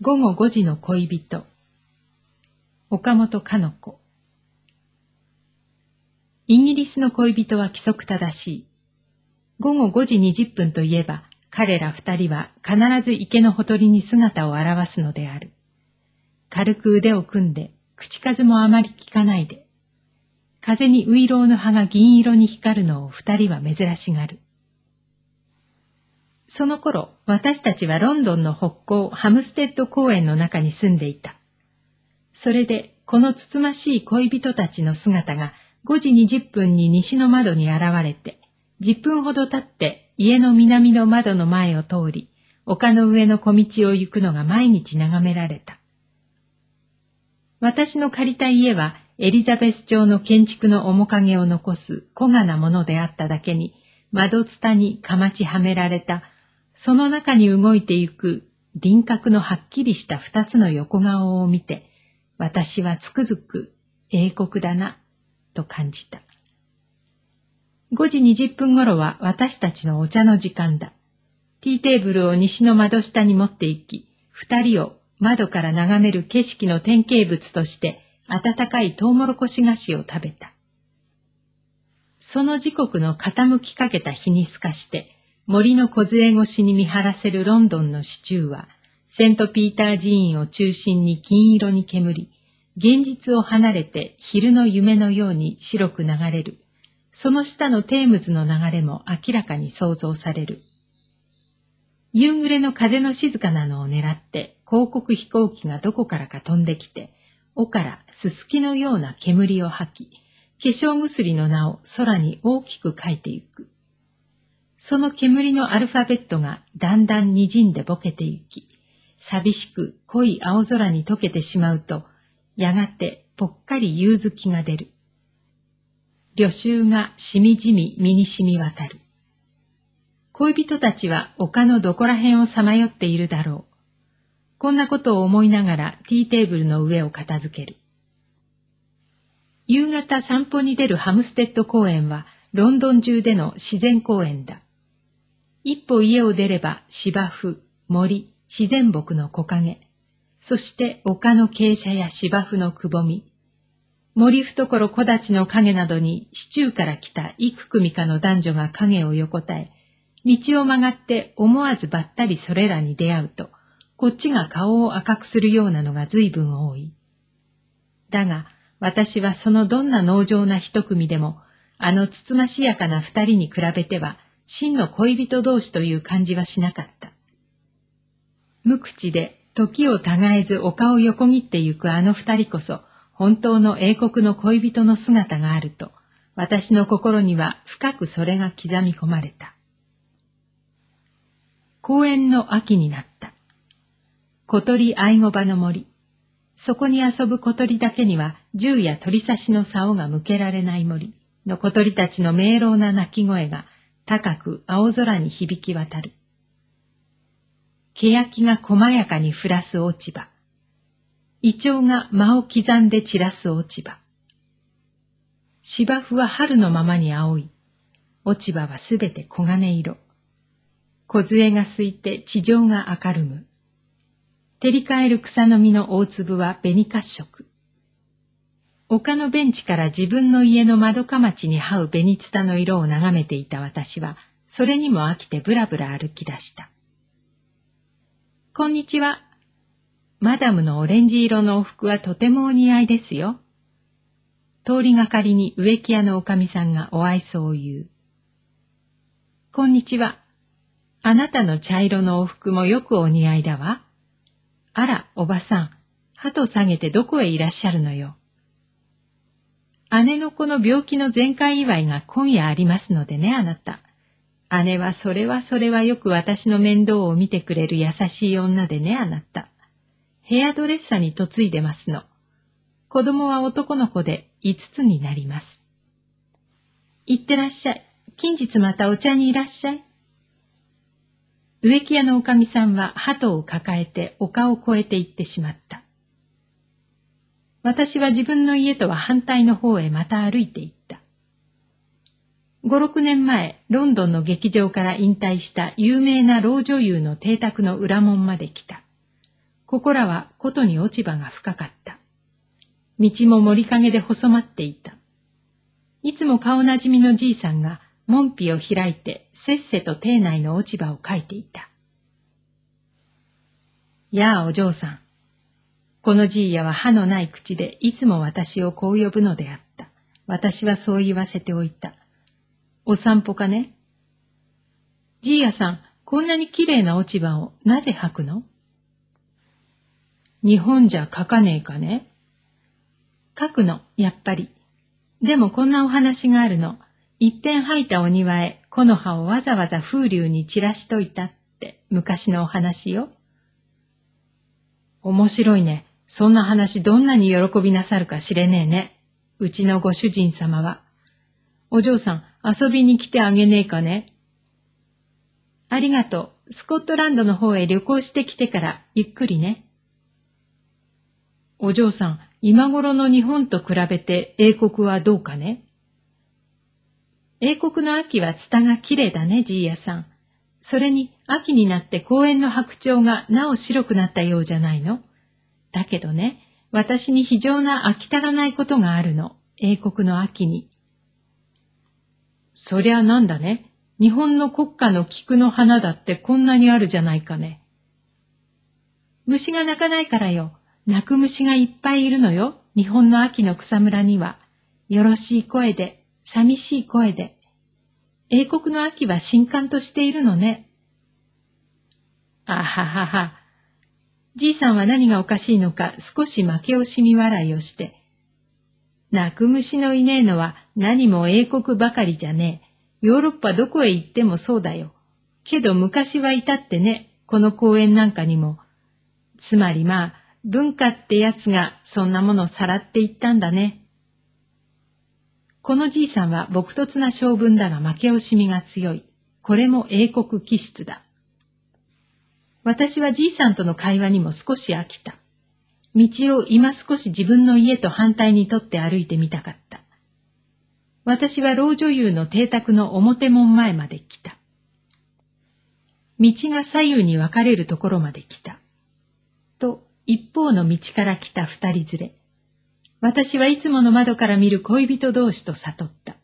午後5時の恋人岡本かの子イギリスの恋人は規則正しい。午後5時20分といえば、彼ら二人は必ず池のほとりに姿を現すのである。軽く腕を組んで、口数もあまり聞かないで。風にウイロウの葉が銀色に光るのを二人は珍しがる。その頃、私たちはロンドンの北郊ハムステッド公園の中に住んでいた。それで、このつつましい恋人たちの姿が5時20分に西の窓に現れて、10分ほど経って家の南の窓の前を通り、丘の上の小道を行くのが毎日眺められた。私の借りた家はエリザベス朝の建築の面影を残す小がなものであっただけに、窓ツタにかまちはめられたその中に動いてゆく輪郭のはっきりした二つの横顔を見て、私はつくづく英国だな、と感じた。5時20分頃は私たちのお茶の時間だ。ティーテーブルを西の窓下に持って行き、二人を窓から眺める景色の典型物として温かいトウモロコシ菓子を食べた。その時刻の傾きかけた日に透かして、森の小杖越しに見張らせるロンドンの市中は、セントピーター寺院を中心に金色に煙り、現実を離れて昼の夢のように白く流れる。その下のテームズの流れも明らかに想像される。夕暮れの風の静かなのを狙って広告飛行機がどこからか飛んできて、尾からすすきのような煙を吐き、化粧薬の名を空に大きく書いてゆく。その煙のアルファベットがだんだん滲んでぼけてゆき、寂しく濃い青空に溶けてしまうと、やがてぽっかり夕月が出る。旅愁がしみじみ身に染み渡る。恋人たちは丘のどこら辺をさまよっているだろう。こんなことを思いながらティーテーブルの上を片付ける。夕方散歩に出るハムステッド公園はロンドン中での自然公園だ。一歩家を出れば芝生、森、自然木の木陰、そして丘の傾斜や芝生のくぼみ、森懐木立の影などに市中から来た幾組かの男女が影を横たえ、道を曲がって思わずばったりそれらに出会うと、こっちが顔を赤くするようなのが随分多い。だが、私はそのどんな農場な一組でも、あのつつましやかな二人に比べては、真の恋人同士という感じはしなかった。無口で時を違えず丘を横切ってゆくあの二人こそ本当の英国の恋人の姿があると、私の心には深くそれが刻み込まれた。公園の秋になった。小鳥愛護場の森。そこに遊ぶ小鳥だけには銃や鳥刺しの竿が向けられない森の小鳥たちの明朗な鳴き声が高く青空に響き渡る。欅が細やかに降らす落ち葉。イチョウが間を刻んで散らす落ち葉。芝生は春のままに青い。落ち葉はすべて黄金色。小杖がすいて地上が明るむ。照り返る草の実の大粒は紅褐色。丘のベンチから自分の家の窓かまちに這う紅ツタの色を眺めていた私は、それにも飽きてぶらぶら歩き出した。こんにちは。マダムのオレンジ色のお服はとてもお似合いですよ。通りがかりに植木屋のおかみさんがお愛想を言う。こんにちは。あなたの茶色のお服もよくお似合いだわ。あら、おばさん、鳩下げてどこへいらっしゃるのよ。姉の子の病気の全開祝いが今夜ありますのでね、あなた。姉はそれはそれはよく私の面倒を見てくれる優しい女でね、あなた。ヘアドレッサーに嫁いでますの。子供は男の子で五つになります。行ってらっしゃい。近日またお茶にいらっしゃい。植木屋のおかみさんは鳩を抱えて丘を越えて行ってしまった。私は自分の家とは反対の方へまた歩いて行った。五六年前、ロンドンの劇場から引退した有名な老女優の邸宅の裏門まで来た。ここらはことに落ち葉が深かった。道も森陰で細まっていた。いつも顔なじみのじいさんが門扉を開いてせっせと邸内の落ち葉をかいていた。やあお嬢さん。このじいやは歯のない口でいつも私をこう呼ぶのであった。私はそう言わせておいた。お散歩かね？じいやさん、こんなに綺麗な落ち葉をなぜ吐くの？日本じゃ書かねえかね？書くの、やっぱり。でもこんなお話があるの。一遍吐いたお庭へ木の葉をわざわざ風流に散らしといたって昔のお話よ。面白いね。そんな話どんなに喜びなさるか知れねえね。うちのご主人様は。お嬢さん、遊びに来てあげねえかね。ありがとう。スコットランドの方へ旅行してきてからゆっくりね。お嬢さん、今頃の日本と比べて英国はどうかね英国の秋はツタが綺麗だね、じいやさん。それに秋になって公園の白鳥がなお白くなったようじゃないのだけどね、私に非常な飽き足らないことがあるの、英国の秋に。そりゃなんだね。日本の国家の菊の花だってこんなにあるじゃないかね。虫が鳴かないからよ。鳴く虫がいっぱいいるのよ。日本の秋の草むらには。よろしい声で、寂しい声で。英国の秋は新刊としているのね。あははは。じいさんは何がおかしいのか少し負け惜しみ笑いをして。泣く虫のいねえのは何も英国ばかりじゃねえ。ヨーロッパどこへ行ってもそうだよ。けど昔はいたってね、この公園なんかにも。つまりまあ、文化ってやつがそんなものをさらっていったんだね。このじいさんは朴突な性分だが負け惜しみが強い。これも英国気質だ。私はじいさんとの会話にも少し飽きた。道を今少し自分の家と反対にとって歩いてみたかった。私は老女優の邸宅の表門前まで来た。道が左右に分かれるところまで来た。と、一方の道から来た二人連れ。私はいつもの窓から見る恋人同士と悟った。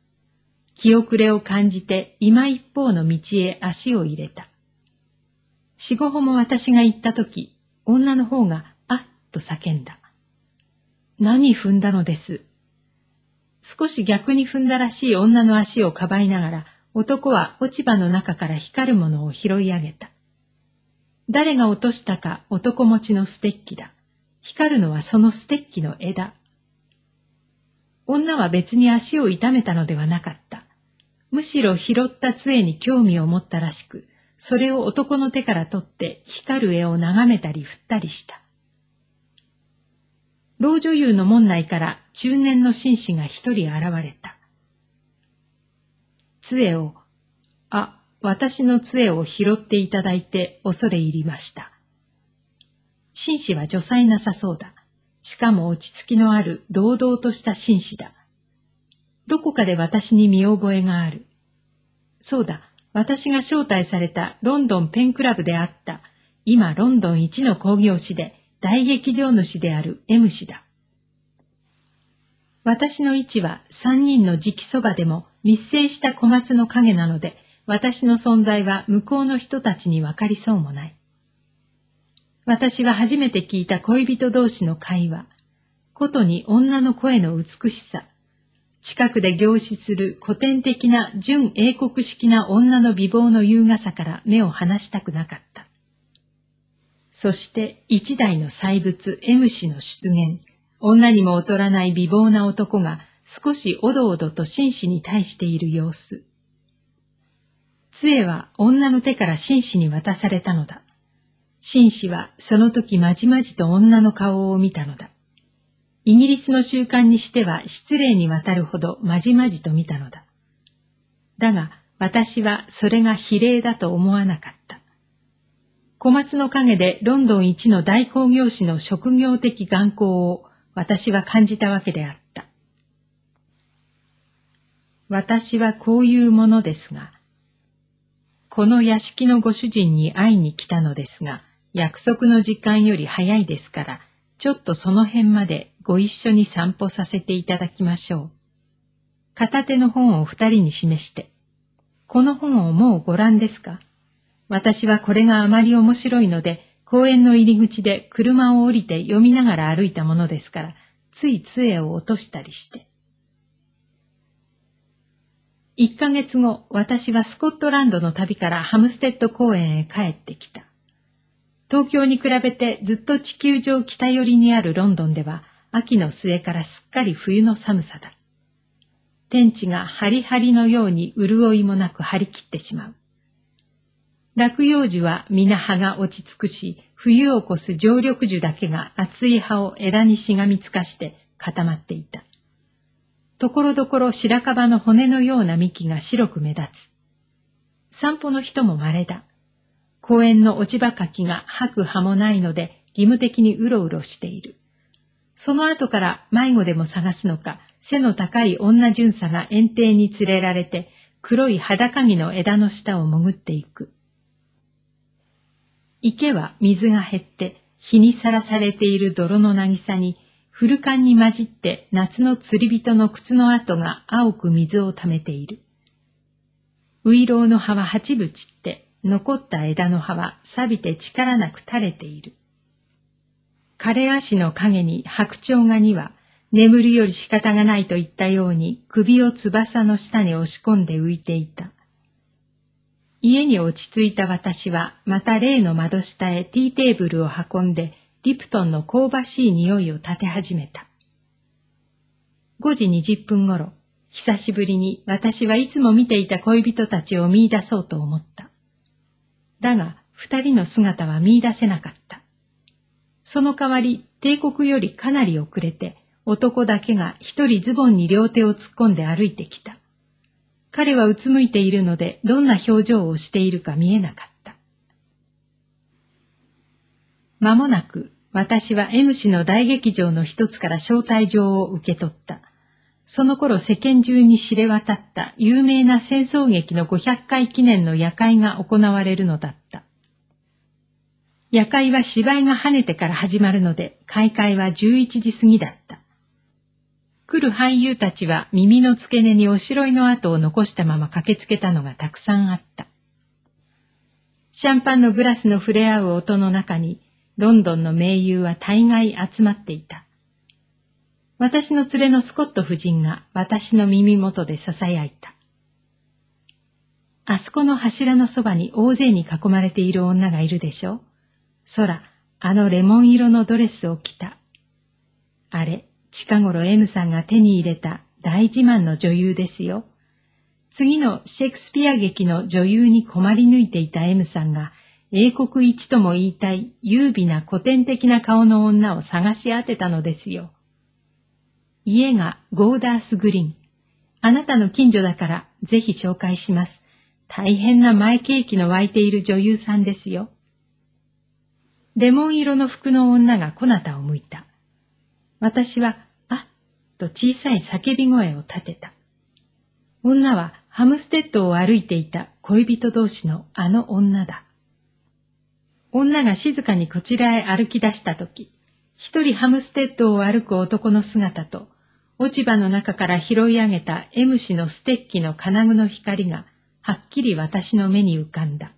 気遅れを感じて今一方の道へ足を入れた。四五歩も私が行ったとき、女の方があっと叫んだ。何踏んだのです。少し逆に踏んだらしい女の足をかばいながら、男は落ち葉の中から光るものを拾い上げた。誰が落としたか男持ちのステッキだ。光るのはそのステッキの枝。女は別に足を痛めたのではなかった。むしろ拾った杖に興味を持ったらしく、それを男の手から取って光る絵を眺めたり振ったりした。老女優の門内から中年の紳士が一人現れた。杖を、あ、私の杖を拾っていただいて恐れ入りました。紳士は女才なさそうだ。しかも落ち着きのある堂々とした紳士だ。どこかで私に見覚えがある。そうだ、私が招待されたロンドンペンクラブであった、今ロンドン一の工業士で、大劇場主である M 氏だ。私の位置は三人の直そばでも密生した小松の影なので、私の存在は向こうの人たちにわかりそうもない。私は初めて聞いた恋人同士の会話、ことに女の声の美しさ、近くで凝視する古典的な純英国式な女の美貌の優雅さから目を離したくなかった。そして一代の祭物 M 氏の出現、女にも劣らない美貌な男が少しおどおどと紳士に対している様子。杖は女の手から紳士に渡されたのだ。紳士はその時まじまじと女の顔を見たのだ。イギリスの習慣にしては失礼にわたるほどまじまじと見たのだ。だが私はそれが比例だと思わなかった。小松の陰でロンドン一の大工業士の職業的眼光を私は感じたわけであった。私はこういうものですが、この屋敷のご主人に会いに来たのですが、約束の時間より早いですから、ちょっとその辺までご一緒に散歩させていただきましょう。片手の本を二人に示して、この本をもうご覧ですか？私はこれがあまり面白いので、公園の入り口で車を降りて読みながら歩いたものですから、つい杖を落としたりして。一ヶ月後、私はスコットランドの旅からハムステッド公園へ帰ってきた。東京に比べてずっと地球上北寄りにあるロンドンでは、秋の末からすっかり冬の寒さだ。天地がハリハリのように潤いもなく張り切ってしまう。落葉樹は皆葉が落ち着くし、冬を越す常緑樹だけが厚い葉を枝にしがみつかして固まっていた。ところどころ白樺の骨のような幹が白く目立つ。散歩の人も稀だ。公園の落ち葉かきが吐く葉もないので義務的にうろうろしている。その後から迷子でも探すのか、背の高い女巡査が園庭に連れられて黒い裸木の枝の下を潜っていく。池は水が減って日にさらされている泥の渚に古缶に混じって夏の釣り人の靴の跡が青く水を溜めている。ウイロウの葉は八分散って残った枝の葉は錆びて力なく垂れている。枯れ足の影に白鳥がには眠るより仕方がないといったように首を翼の下に押し込んで浮いていた。家に落ち着いた私は、また例の窓下へティーテーブルを運んで、リプトンの香ばしい匂いを立て始めた。5時20分頃、久しぶりに私はいつも見ていた恋人たちを見出そうと思った。だが、二人の姿は見出せなかった。その代わり、帝国よりかなり遅れて、男だけが一人ズボンに両手を突っ込んで歩いてきた。彼はうつむいているので、どんな表情をしているか見えなかった。間もなく、私は M 氏の大劇場の一つから招待状を受け取った。その頃世間中に知れ渡った有名な戦争劇の500回記念の夜会が行われるのだった。夜会は芝居が跳ねてから始まるので、開会は11時過ぎだった。来る俳優たちは耳の付け根におしろいの跡を残したまま駆けつけたのがたくさんあった。シャンパンのグラスの触れ合う音の中に、ロンドンの名優は大概集まっていた。私の連れのスコット夫人が私の耳元で囁いた。あそこの柱のそばに大勢に囲まれている女がいるでしょう空、あのレモン色のドレスを着た。あれ、近頃 M さんが手に入れた大自慢の女優ですよ。次のシェイクスピア劇の女優に困り抜いていた M さんが英国一とも言いたい優美な古典的な顔の女を探し当てたのですよ。家がゴーダースグリーン。あなたの近所だからぜひ紹介します。大変な前景気の湧いている女優さんですよ。レモン色の服の女がこなたを向いた。私はあっと小さい叫び声を立てた。女はハムステッドを歩いていた恋人同士のあの女だ。女が静かにこちらへ歩き出したとき、一人ハムステッドを歩く男の姿と、落ち葉の中から拾い上げた M 氏のステッキの金具の光がはっきり私の目に浮かんだ。